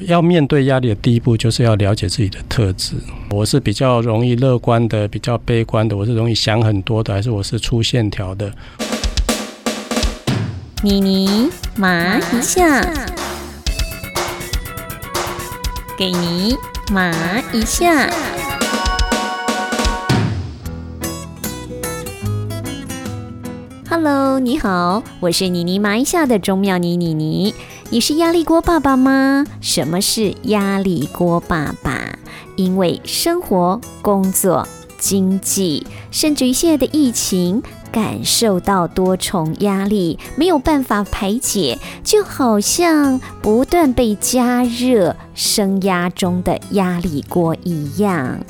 要面对压力的第一步，就是要了解自己的特质。我是比较容易乐观的，比较悲观的，我是容易想很多的，还是我是粗线条的？妮妮麻一下，给你麻一下。Hello，你好，我是妮妮麻一下的钟妙妮妮妮。你是压力锅爸爸吗？什么是压力锅爸爸？因为生活、工作、经济，甚至于现在的疫情。感受到多重压力，没有办法排解，就好像不断被加热升压中的压力锅一样。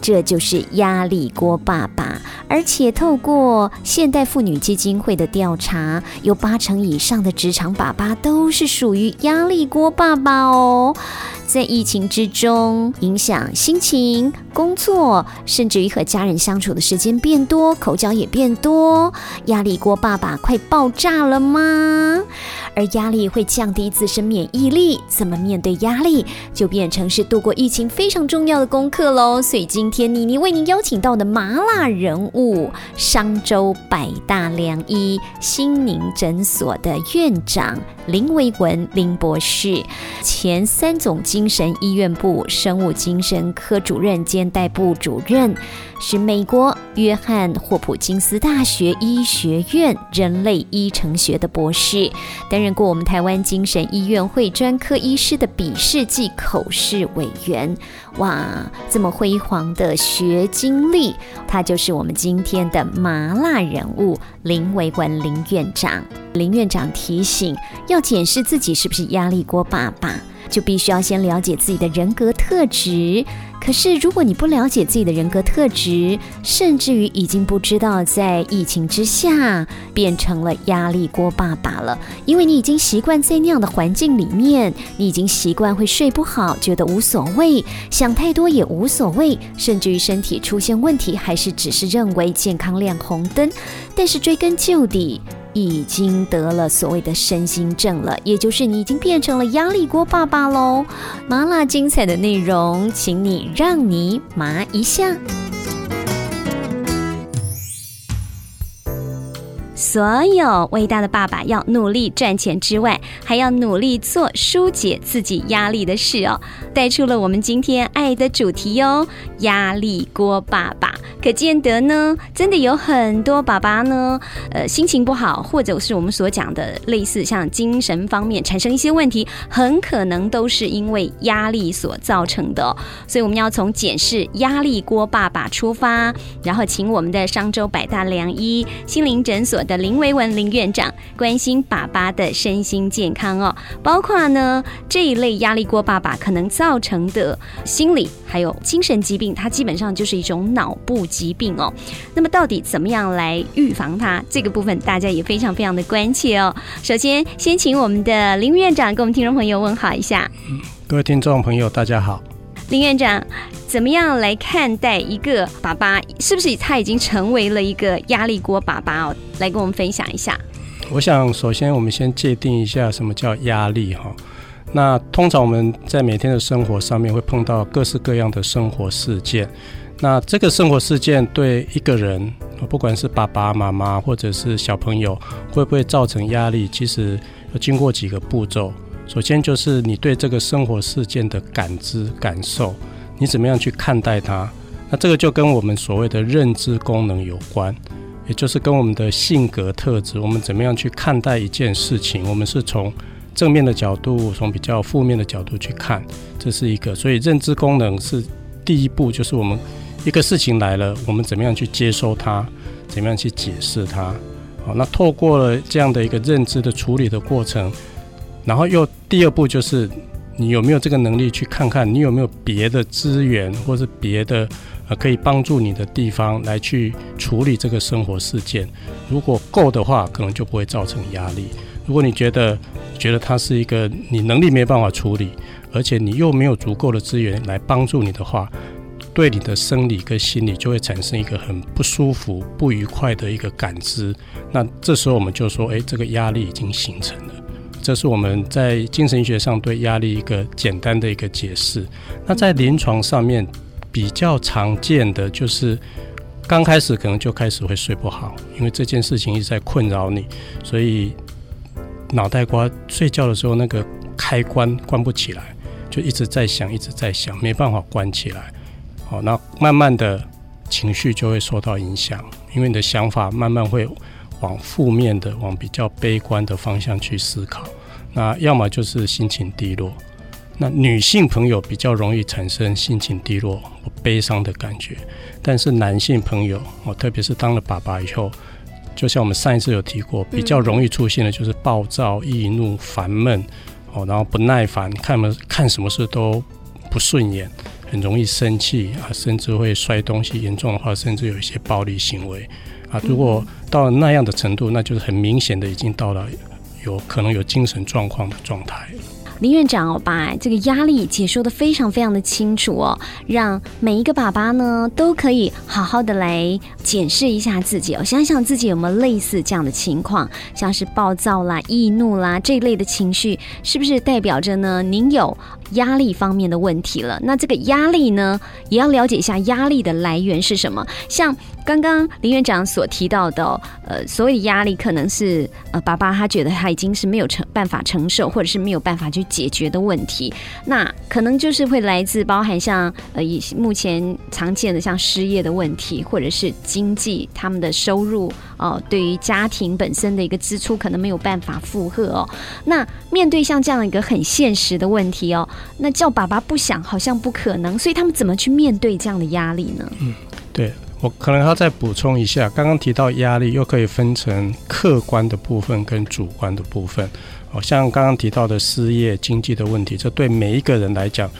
这就是压力锅爸爸。而且透过现代妇女基金会的调查，有八成以上的职场爸爸都是属于压力锅爸爸哦。在疫情之中，影响心情、工作，甚至于和家人相处的时间变多，口角也变多。压力锅爸爸快爆炸了吗？而压力会降低自身免疫力，怎么面对压力，就变成是度过疫情非常重要的功课喽。所以今天妮妮为您邀请到的麻辣人物，商州百大良医心灵诊所的院长林维文林博士，前三种精神医院部生物精神科主任兼代部主任。是美国约翰霍普金斯大学医学院人类医程学的博士，担任过我们台湾精神医院会专科医师的笔试暨口试委员。哇，这么辉煌的学经历，他就是我们今天的麻辣人物林维文林院长。林院长提醒，要检视自己是不是压力锅爸爸，就必须要先了解自己的人格特质。可是，如果你不了解自己的人格特质，甚至于已经不知道在疫情之下变成了压力锅爸爸了，因为你已经习惯在那样的环境里面，你已经习惯会睡不好，觉得无所谓，想太多也无所谓，甚至于身体出现问题，还是只是认为健康亮红灯。但是追根究底。已经得了所谓的身心症了，也就是你已经变成了压力锅爸爸喽。麻辣精彩的内容，请你让你麻一下。所有伟大的爸爸要努力赚钱之外，还要努力做疏解自己压力的事哦，带出了我们今天爱的主题哦——压力锅爸爸。可见得呢，真的有很多爸爸呢，呃，心情不好，或者是我们所讲的类似像精神方面产生一些问题，很可能都是因为压力所造成的。所以我们要从检视压力锅爸爸出发，然后请我们的商周百大良医心灵诊所。的林维文林院长关心爸爸的身心健康哦，包括呢这一类压力锅爸爸可能造成的心理还有精神疾病，它基本上就是一种脑部疾病哦。那么到底怎么样来预防它？这个部分大家也非常非常的关切哦。首先，先请我们的林院长跟我们听众朋友问好一下。各位听众朋友，大家好。林院长，怎么样来看待一个爸爸？是不是他已经成为了一个压力锅爸爸哦？来跟我们分享一下。我想，首先我们先界定一下什么叫压力哈。那通常我们在每天的生活上面会碰到各式各样的生活事件。那这个生活事件对一个人，不管是爸爸妈妈或者是小朋友，会不会造成压力？其实要经过几个步骤。首先就是你对这个生活事件的感知感受，你怎么样去看待它？那这个就跟我们所谓的认知功能有关，也就是跟我们的性格特质，我们怎么样去看待一件事情？我们是从正面的角度，从比较负面的角度去看，这是一个。所以认知功能是第一步，就是我们一个事情来了，我们怎么样去接收它，怎么样去解释它？好，那透过了这样的一个认知的处理的过程。然后又第二步就是，你有没有这个能力去看看，你有没有别的资源或是别的呃可以帮助你的地方来去处理这个生活事件。如果够的话，可能就不会造成压力。如果你觉得觉得它是一个你能力没办法处理，而且你又没有足够的资源来帮助你的话，对你的生理跟心理就会产生一个很不舒服、不愉快的一个感知。那这时候我们就说，诶，这个压力已经形成。这是我们在精神医学上对压力一个简单的一个解释。那在临床上面比较常见的就是刚开始可能就开始会睡不好，因为这件事情一直在困扰你，所以脑袋瓜睡觉的时候那个开关关不起来，就一直在想，一直在想，没办法关起来。好，那慢慢的情绪就会受到影响，因为你的想法慢慢会。往负面的、往比较悲观的方向去思考，那要么就是心情低落。那女性朋友比较容易产生心情低落、悲伤的感觉，但是男性朋友，哦，特别是当了爸爸以后，就像我们上一次有提过，比较容易出现的就是暴躁、易怒、烦闷，哦，然后不耐烦，看么看什么事都不顺眼，很容易生气啊，甚至会摔东西，严重的话甚至有一些暴力行为。啊，如果到了那样的程度，那就是很明显的已经到了有可能有精神状况的状态。林院长把这个压力解说的非常非常的清楚哦，让每一个爸爸呢都可以好好的来检视一下自己哦，想想自己有没有类似这样的情况，像是暴躁啦、易怒啦这一类的情绪，是不是代表着呢您有压力方面的问题了？那这个压力呢，也要了解一下压力的来源是什么，像。刚刚林院长所提到的，呃，所谓压力可能是呃，爸爸他觉得他已经是没有承办法承受，或者是没有办法去解决的问题。那可能就是会来自包含像呃，以目前常见的像失业的问题，或者是经济他们的收入哦，对于家庭本身的一个支出可能没有办法负荷哦。那面对像这样一个很现实的问题哦，那叫爸爸不想好像不可能，所以他们怎么去面对这样的压力呢？嗯，对。我可能要再补充一下，刚刚提到压力又可以分成客观的部分跟主观的部分。哦，像刚刚提到的失业、经济的问题，这对每一个人来讲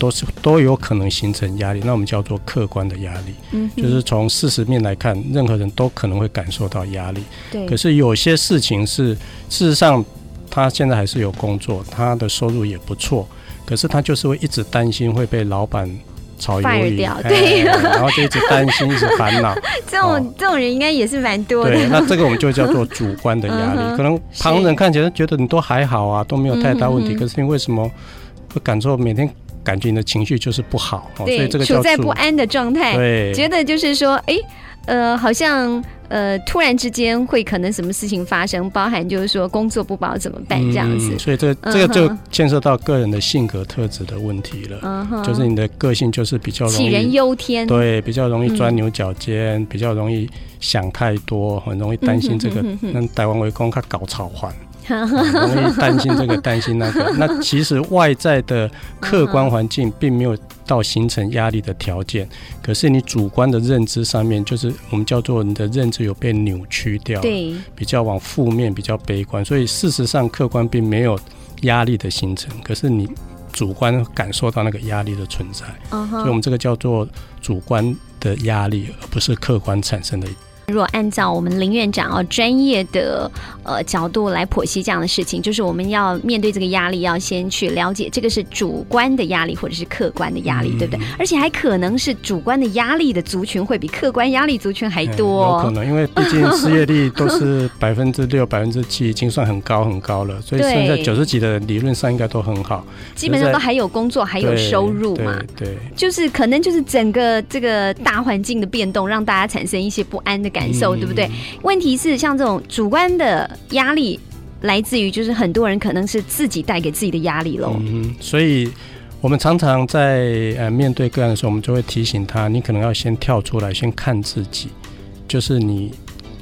都是都有可能形成压力。那我们叫做客观的压力，嗯，就是从事实面来看，任何人都可能会感受到压力。对。可是有些事情是事实上，他现在还是有工作，他的收入也不错，可是他就是会一直担心会被老板。炒鱿鱼，对，然后就一直担心，一直烦恼。这种这种人应该也是蛮多的。对，那这个我们就叫做主观的压力。可能旁人看起来觉得你都还好啊，都没有太大问题，可是你为什么会感受每天感觉你的情绪就是不好？所以这个处在不安的状态，对，觉得就是说，哎。呃，好像呃，突然之间会可能什么事情发生，包含就是说工作不保怎么办这样子。所以这这个就牵涉到个人的性格特质的问题了。嗯，就是你的个性就是比较杞人忧天，对，比较容易钻牛角尖，比较容易想太多，很容易担心这个，那台湾围攻他搞草环。容易担心这个担心那个，那其实外在的客观环境并没有到形成压力的条件，可是你主观的认知上面，就是我们叫做你的认知有被扭曲掉，对，比较往负面，比较悲观，所以事实上客观并没有压力的形成，可是你主观感受到那个压力的存在，所以我们这个叫做主观的压力，而不是客观产生的。如果按照我们林院长哦专业的呃角度来剖析这样的事情，就是我们要面对这个压力，要先去了解这个是主观的压力或者是客观的压力，对不对？而且还可能是主观的压力的族群会比客观压力族群还多。有可能，因为毕竟失业率都是 百分之六、百分之七，已经算很高很高了，所以现在九十几的理论上应该都很好，基本上都还有工作，还有收入嘛。对，就是可能就是整个这个大环境的变动，让大家产生一些不安的。感受对不对？问题是像这种主观的压力，来自于就是很多人可能是自己带给自己的压力喽。嗯，所以我们常常在呃面对个案的时候，我们就会提醒他，你可能要先跳出来，先看自己。就是你，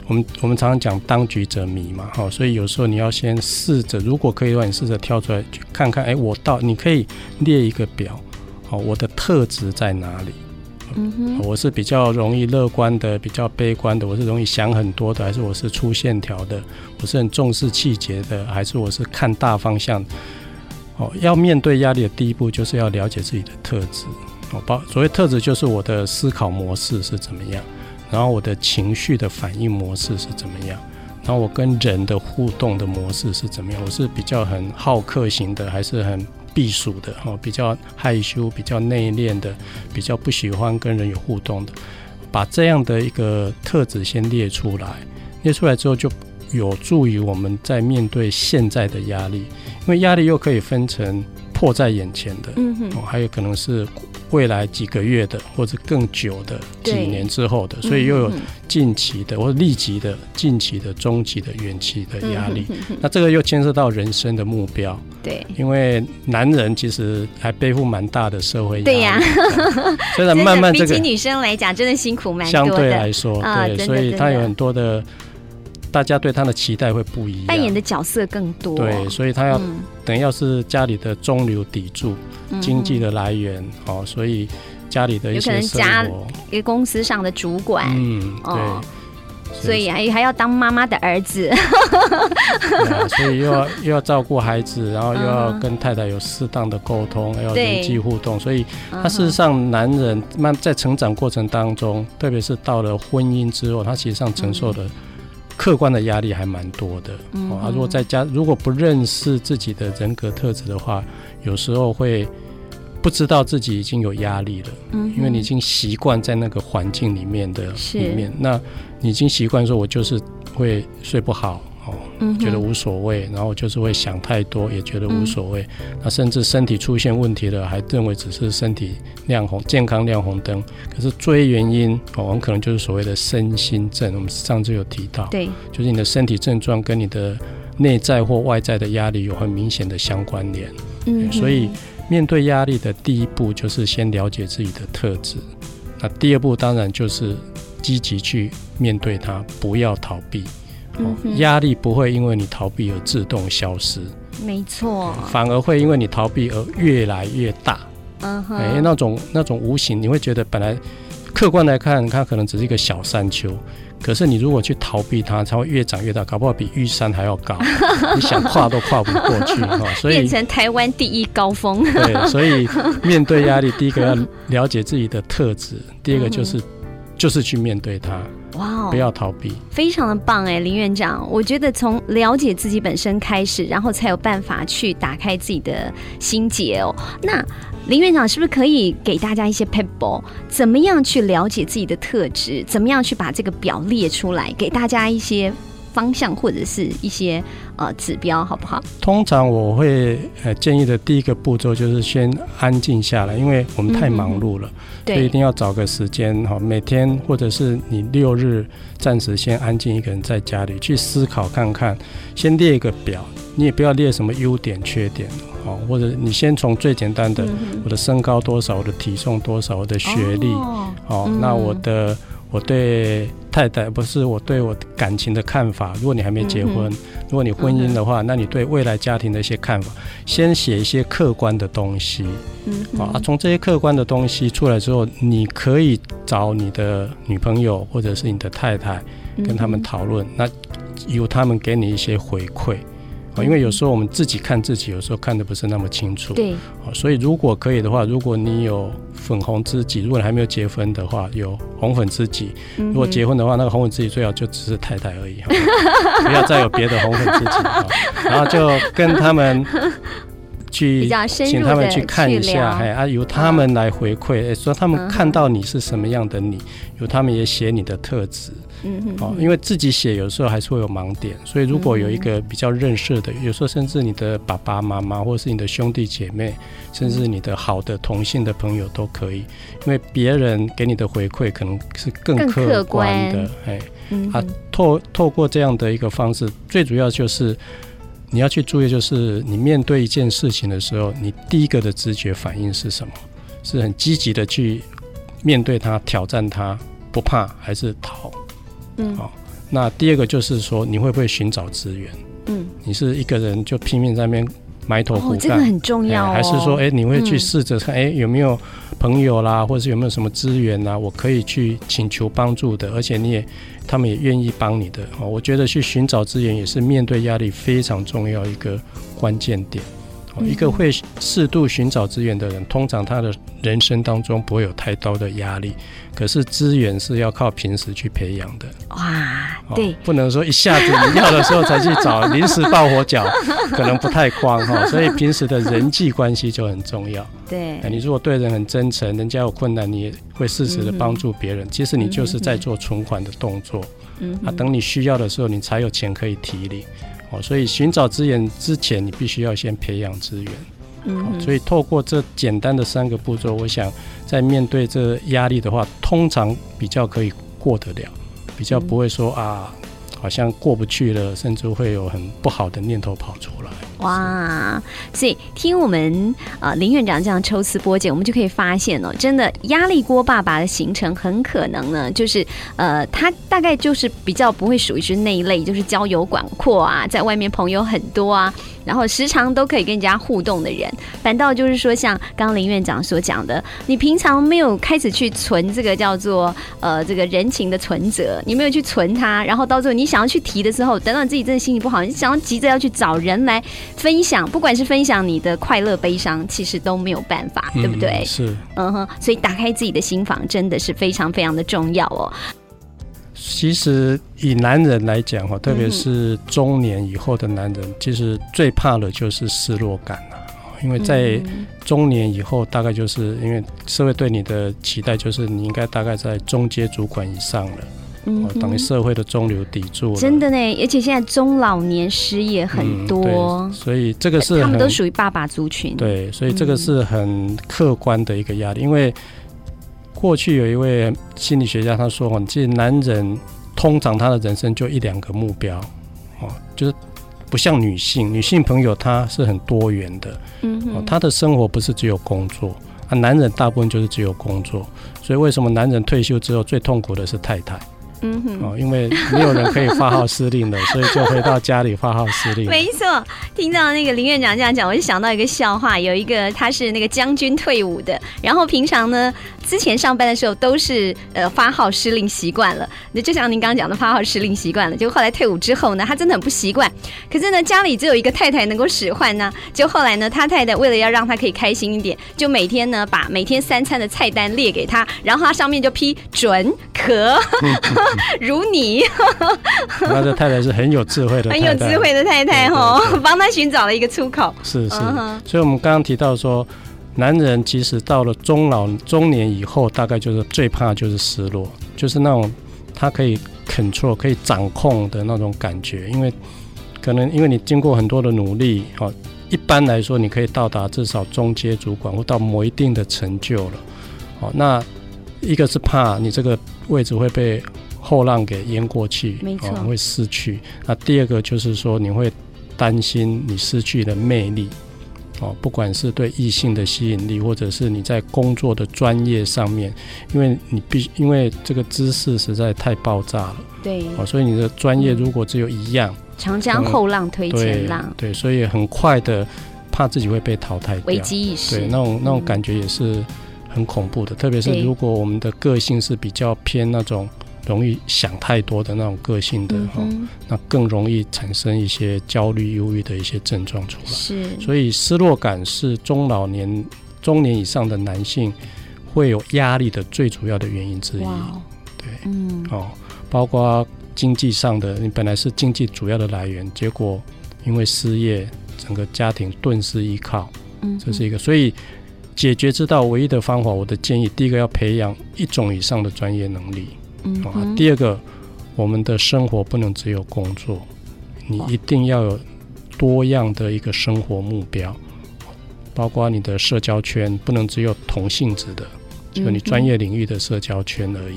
我们我们常常讲当局者迷嘛，哈，所以有时候你要先试着，如果可以的话，你试着跳出来去看看，哎，我到你可以列一个表，好，我的特质在哪里？嗯，我是比较容易乐观的，比较悲观的，我是容易想很多的，还是我是粗线条的？我是很重视细节的，还是我是看大方向？哦，要面对压力的第一步就是要了解自己的特质。哦，包所谓特质就是我的思考模式是怎么样，然后我的情绪的反应模式是怎么样，然后我跟人的互动的模式是怎么样？我是比较很好客型的，还是很？避暑的哈，比较害羞、比较内敛的，比较不喜欢跟人有互动的，把这样的一个特质先列出来。列出来之后，就有助于我们在面对现在的压力，因为压力又可以分成迫在眼前的，嗯哼，哦，还有可能是未来几个月的，或者更久的几年之后的，所以又有近期的或者立即的、近期的、中期的、远期的压力。那这个又牵涉到人生的目标，对，因为男人其实还背负蛮大的社会压力。对呀。对 虽然慢慢这个比起女生来讲，真的辛苦蛮相多的，对来说，对，所以他有很多的，大家对他的期待会不一样。扮演的角色更多，对，所以他要嗯。等于要是家里的中流砥柱，嗯经济的来源，哦，所以家里的一有可能些生家活，一个公司上的主管，嗯，哦。对，所以还还要当妈妈的儿子，所以又要又要照顾孩子，然后又要嗯跟太太有适当的沟通，还有对人际互动，所以他他事实上，男人慢在成长过程当中，特别是到了婚姻之后，他其实上承受的客观的压力还蛮多的。嗯哦，他如果在家如果不认识自己的人格特质的话，有时候会不知道自己已经有压力了，嗯因为你已经习惯在那个环境里面的里面，那你已经习惯说，我就是会睡不好。哦，嗯觉得无所谓，然后就是会想太多，也觉得嗯无所谓。那甚至身体出现问题了，还认为只是身体亮红健康亮红灯。可是追原因，哦，我们可能就是所谓的身心症。我们上次有提到，对，就是你的身体症状跟你的内在或外在的压力有很明显的相关联。嗯所以面对压力的第一步就是先了解自己的特质。那第二步当然就是积极去面对它，不要逃避。压力不会因为你逃避而自动消失，没错，反而会因为你逃避而越来越大。嗯哼，哎、那种那种无形，你会觉得本来客观来看，它可能只是一个小山丘，可是你如果去逃避它，它会越长越大，搞不好比玉山还要高，你想跨都跨不过去哈、哦。所以变成台湾第一高峰，对，所以面对压力，第一个要了解自己的特质，第二个就是、就是去面对它，哇哦，不要逃避。非常的棒哎，林院长，我觉得从了解自己本身开始，然后才有办法去打开自己的心结哦。那林院长是不是可以给大家一些 pebble，怎么样去了解自己的特质，怎么样去把这个表列出来，给大家一些方向或者是一些呃指标，好不好？通常我会呃建议的第一个步骤就是先安静下来，因为我们太忙碌了，所以一，定要找个时间哈，每天或者是你六日暂时先安静一个人在家里去思考看看，先列一个表，你也不要列什么优点缺点哦，或者你先从最简单的嗯我的身高多少，我的体重多少，我的学历哦。那我的我对太太不是我对我感情的看法。如果你还没结婚，嗯如果你婚姻的话，那你对未来家庭的一些看法，先写一些客观的东西嗯啊。啊从这些客观的东西出来之后，你可以找你的女朋友或者是你的太太跟他们嗯讨论，那由他们给你一些回馈。啊，因为有时候我们自己看自己，有时候看的不是那么清楚。对，哦，所以如果可以的话，如果你有粉红知己，如果你还没有结婚的话，有红粉知己。如如果结婚的话，那个红粉知己最好就只是太太而已，哈 不要再有别的红粉知己。哈然后就跟他们去 请他们去看一下，哎啊，由他们来回馈，哎，说他嗯们看到你是什么样的你，由他们也写你的特质。嗯哼哦，因为自己写有时候还是会有盲点，所以如果有一个比较认识的，有时候甚至你的爸爸妈妈，或是你的兄弟姐妹，甚至你的好的同性的朋友都可以，因为别人给你的回馈可能是更更客客观观的，哎，啊透透过这样的一个方式，最主要就是你要去注意，就是你面对一件事情的时候，你第一个的直觉反应是什么？是很积极的去面对它、挑战它，不怕还是逃？嗯好那第二个就是说，你会不会寻找资源？嗯，你是一个人就拼命在那边埋头苦哦，这个干，很重要哦，哎还是说，哎，你会去嗯试着看，哎、有没有朋友啦，或者是有没有什么资源啦，我可以去请求帮助的，而且你也他们也愿意帮你的。哦，我觉得去寻找资源也是面对压力非常重要一个关键点。哦，一个会适度寻找资源的人，通常他的人生当中不会有太多的压力。可是资源是要靠平时去培养的。哇，对，不能说一下子你要的时候才去找，临时抱佛脚，可能不太光哈。所以平时的人际关系就很重要。对，你如果对人很真诚，人家有困难，你也会适时的帮助别人。其实你就是在做存款的动作。嗯，啊，等你需要的时候，你才有钱可以提领。哦，所以寻找资源之前，你必须要先培养资源。嗯，所以透过这简单的三个步骤，我想在面对这压力的话，通常比较可以过得了，比较不会说啊，好像过不去了，甚至会有很不好的念头跑出来。哇，所以听我们呃林院长这样抽丝剥茧，我们就可以发现哦，真的压力锅爸爸的形成很可能呢，就是呃他大概就是比较不会属于是那一类，就是交友广阔啊，在外面朋友很多啊，然后时常都可以跟人家互动的人，反倒就是说像刚刚林院长所讲的，你平常没有开始去存这个叫做呃这个人情的存折，你没有去存它，然后到最后你想要去提的时候，等到自己真的心情不好，你想要急着要去找人来。分享，不管是分享你的快乐、悲伤，其实都没有办法，对不对？是，嗯哼，所以打开自己的心房真的是非常非常的重要哦。其实以男人来讲哈，特别是中年以后的男人，其实最怕的就是失落感了，因为在中年以后，大概就是因为社会对你的期待，就是你应该大概在中阶主管以上了。嗯，等于社会的中流砥柱。真的呢，而且现在中老年失业很多，所以这个是他们都属于爸爸族群。对，所以这个是很客观的一个压力。因为过去有一位心理学家他说：“哦，其实男人通常他的人生就一两个目标，哦，就是不像女性，女性朋友她是很多元的，嗯，哦，他的生活不是只有工作啊，男人大部分就是只有工作。所以为什么男人退休之后最痛苦的是太太？”嗯哼，哦，因为没有人可以发号施令的，所以就回到家里发号施令。没错，听到那个林院长这样讲，我就想到一个笑话，有一个他是那个将军退伍的，然后平常呢。之前上班的时候都是呃发号施令习惯了，那就像您刚刚讲的发号施令习惯了，就后来退伍之后呢，他真的很不习惯。可是呢，家里只有一个太太能够使唤呢，就后来呢，他太太为了要让他可以开心一点，就每天呢把每天三餐的菜单列给他，然后他上面就批准可 如你。那这太太是很有智慧的，很有智慧的太太哦，帮他寻找了一个出口。是是，所以我们刚刚提到说。男人其实到了中老中年以后，大概就是最怕就是失落，就是那种他可以 control 可以掌控的那种感觉，因为可能因为你经过很多的努力，哦，一般来说你可以到达至少中阶主管或到某一定的成就了，哦，那一个是怕你这个位置会被后浪给淹过去，没错，会失去。那第二个就是说你会担心你失去的魅力。哦，不管是对异性的吸引力，或者是你在工作的专业上面，因为你必因为这个知识实在太爆炸了，对，哦，所以你的专业如果只有一样，长江后浪推前浪，对，所以很快的怕自己会被淘汰掉，危机意识，对，那种那种感觉也是很恐怖的，特别是如果我们的个性是比较偏那种。容易想太多的那种个性的哈，那更容易产生一些焦虑、忧郁的一些症状出来。是，所以失落感是中老年、中年以上的男性会有压力的最主要的原因之一。对，嗯，哦，包括经济上的，你本来是经济主要的来源，结果因为失业，整个家庭顿失依靠。嗯，这是一个。所以解决之道唯一的方法，我的建议，第一个要培养一种以上的专业能力。啊，第二个，我们的生活不能只有工作，你一定要有多样的一个生活目标，包括你的社交圈不能只有同性质的，就你专业领域的社交圈而已，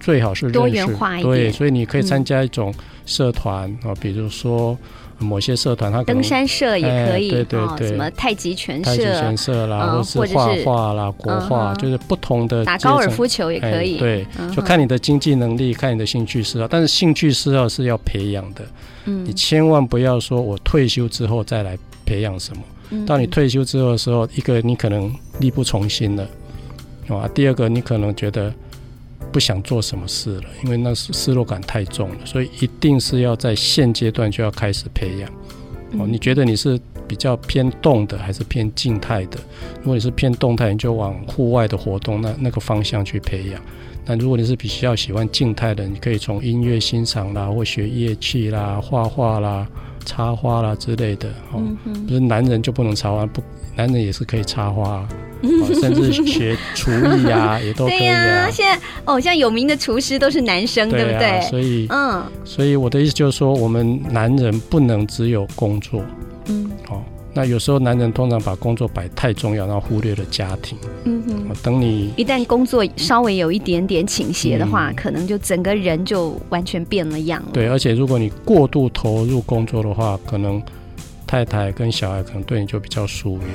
最好是多元化一点。对，所以你可以参加一种社团啊，比如说。某些社团，它登山社也可以，对对对，什么太极拳社、太极拳社啦，或者是画画啦、国画，就是不同的。打高尔夫球也可以，对，就看你的经济能力，看你的兴趣嗜好。但是兴趣嗜好是要培养的，嗯，你千万不要说我退休之后再来培养什么。到你退休之后的时候，一个你可能力不从心了，啊，第二个你可能觉得。不想做什么事了，因为那是失落感太重了，所以一定是要在现阶段就要开始培养。哦，你觉得你是比较偏动的，还是偏静态的？如果你是偏动态，你就往户外的活动那那个方向去培养。那如果你是比较喜欢静态的，你可以从音乐欣赏啦，或学乐器啦、画画啦、插花啦之类的。哦，不是男人就不能插花，不，男人也是可以插花。甚至学厨艺啊，也都可以啊。现在哦，像有名的厨师都是男生，对不对？所以，嗯，所以我的意思就是说，我们男人不能只有工作。嗯，哦，那有时候男人通常把工作摆太重要，然后忽略了家庭。嗯哼，等你一旦工作稍微有一点点倾斜的话，可能就整个人就完全变了样。对，而且如果你过度投入工作的话，可能太太跟小孩可能对你就比较疏远。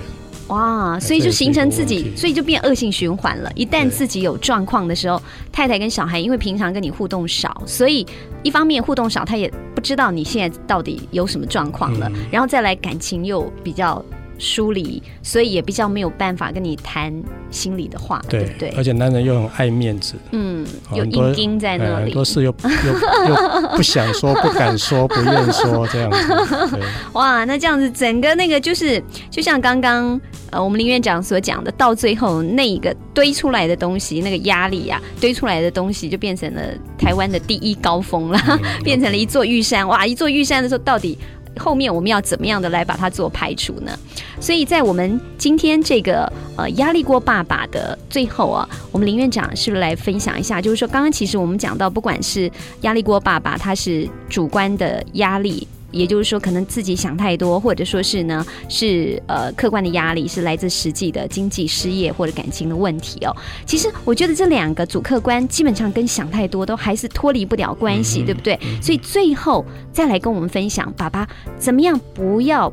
哇，所以就形成自己，所以就变恶性循环了。一旦自己有状况的时候，太太跟小孩因为平常跟你互动少，所以一方面互动少，他也不知道你现在到底有什么状况了，然后再来感情又比较。疏离，所以也比较没有办法跟你谈心里的话，对不对？而且男人又很爱面子，嗯，有硬钉在那里，很多事又又又不想说、不敢说、不愿说这样子。哇，那这样子整个那个就是，就像刚刚呃我们林院长所讲的，到最后那一个堆出来的东西，那个压力呀，堆出来的东西就变成了台湾的第一高峰了，变成了一座玉山。哇，一座玉山的时候，到底？后面我们要怎么样的来把它做排除呢？所以在我们今天这个呃压力锅爸爸的最后啊，我们林院长是不是来分享一下？就是说，刚刚其实我们讲到，不管是压力锅爸爸，他是主观的压力。也就是说，可能自己想太多，或者说是呢，是呃客观的压力，是来自实际的经济失业或者感情的问题哦。其实我觉得这两个主客观基本上跟想太多都还是脱离不了关系，对不对？所以最后再来跟我们分享，爸爸怎么样不要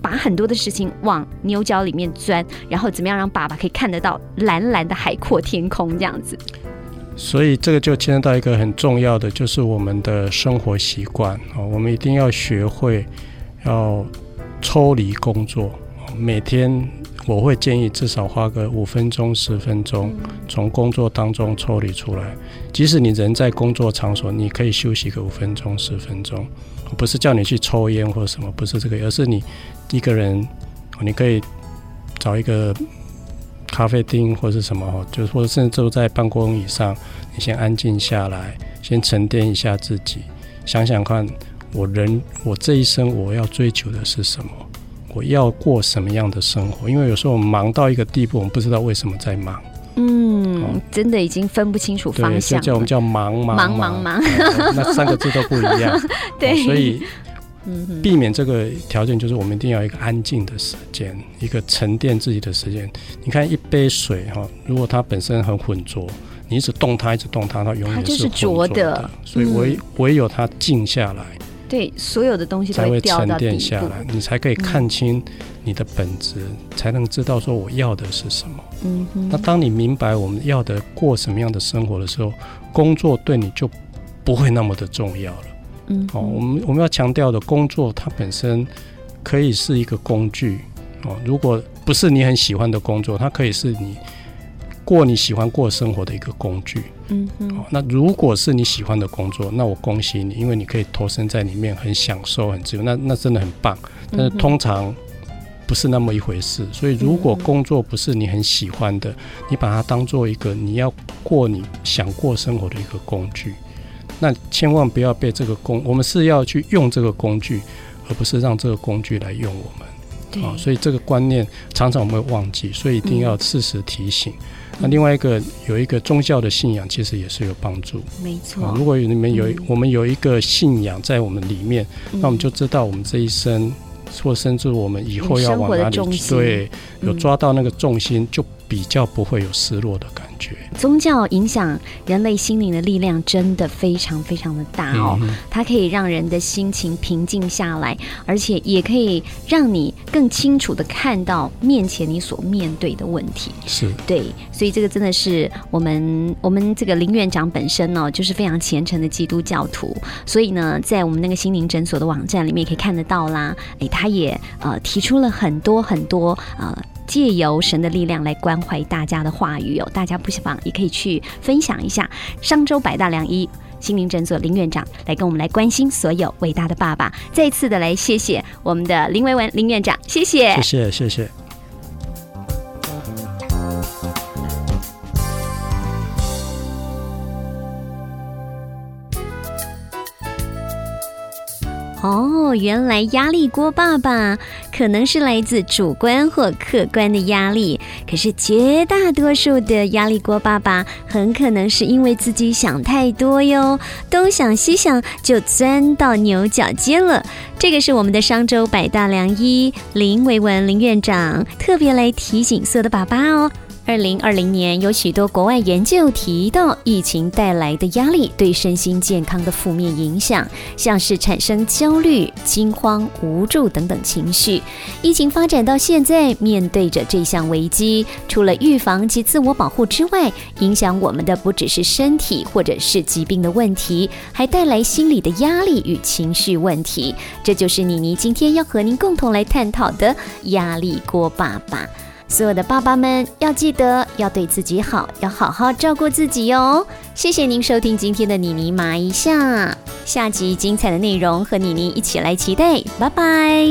把很多的事情往牛角里面钻，然后怎么样让爸爸可以看得到蓝蓝的海阔天空这样子。所以这个就牵涉到一个很重要的，就是我们的生活习惯啊，我们一定要学会要抽离工作。每天我会建议至少花个五分钟、十分钟，从工作当中抽离出来。即使你人在工作场所，你可以休息个五分钟、十分钟，不是叫你去抽烟或者什么，不是这个，而是你一个人，你可以找一个。咖啡厅或者是什么，就是或者甚至坐在办公椅上，你先安静下来，先沉淀一下自己，想想看，我人我这一生我要追求的是什么？我要过什么样的生活？因为有时候忙到一个地步，我们不知道为什么在忙。嗯，真的已经分不清楚方向。叫我们叫忙忙忙忙忙，那三个字都不一样。对，所以。避免这个条件就是我们一定要一个安静的时间，一个沉淀自己的时间。你看一杯水哈，如果它本身很浑浊，你一直动它，一直动它，它永远是浊的。所以唯唯有它静下来，对所有的东西才会沉淀下来，你才可以看清你的本质，才能知道说我要的是什么。嗯哼。那当你明白我们要的过什么样的生活的时候，工作对你就不会那么的重要了。嗯，哦，我们我们要强调的工作，它本身可以是一个工具哦。如果不是你很喜欢的工作，它可以是你过你喜欢过生活的一个工具。嗯哼。那如果是你喜欢的工作，那我恭喜你，因为你可以投身在里面，很享受，很自由，那那真的很棒。但是通常不是那么一回事。所以，如果工作不是你很喜欢的，你把它当做一个你要过你想过生活的一个工具。那千万不要被这个工，我们是要去用这个工具，而不是让这个工具来用我们。啊，所以这个观念常常我们会忘记，所以一定要适时提醒。那另外一个有一个宗教的信仰，其实也是有帮助。没错，如果你们有我们有一个信仰在我们里面，那我们就知道我们这一生，或甚至我们以后要往哪里，对，有抓到那个重心，就比较不会有失落的感觉。宗教影响人类心灵的力量真的非常非常的大哦，它可以让人的心情平静下来，而且也可以让你更清楚的看到面前你所面对的问题。是对，所以这个真的是我们我们这个林院长本身呢，就是非常虔诚的基督教徒，所以呢，在我们那个心灵诊所的网站里面也可以看得到啦。哎，他也呃提出了很多很多呃。借由神的力量来关怀大家的话语哦，大家不妨也可以去分享一下。商周百大良医心灵诊所林院长来跟我们来关心所有伟大的爸爸。再一次的来谢谢我们的林维文林院长，谢谢，谢谢，谢谢。原来压力锅爸爸可能是来自主观或客观的压力，可是绝大多数的压力锅爸爸很可能是因为自己想太多哟，东想西想就钻到牛角尖了。这个是我们的商周百大良医林维文林院长特别来提醒所有的爸爸哦。二零二零年有许多国外研究提到，疫情带来的压力对身心健康的负面影响，像是产生焦虑、惊慌、无助等等情绪。疫情发展到现在，面对着这项危机，除了预防及自我保护之外，影响我们的不只是身体或者是疾病的问题，还带来心理的压力与情绪问题。这就是妮妮今天要和您共同来探讨的压力锅爸爸。所有的爸爸们要记得要对自己好，要好好照顾自己哟。谢谢您收听今天的妮妮麻一下，下集精彩的内容和妮妮一起来期待，拜拜。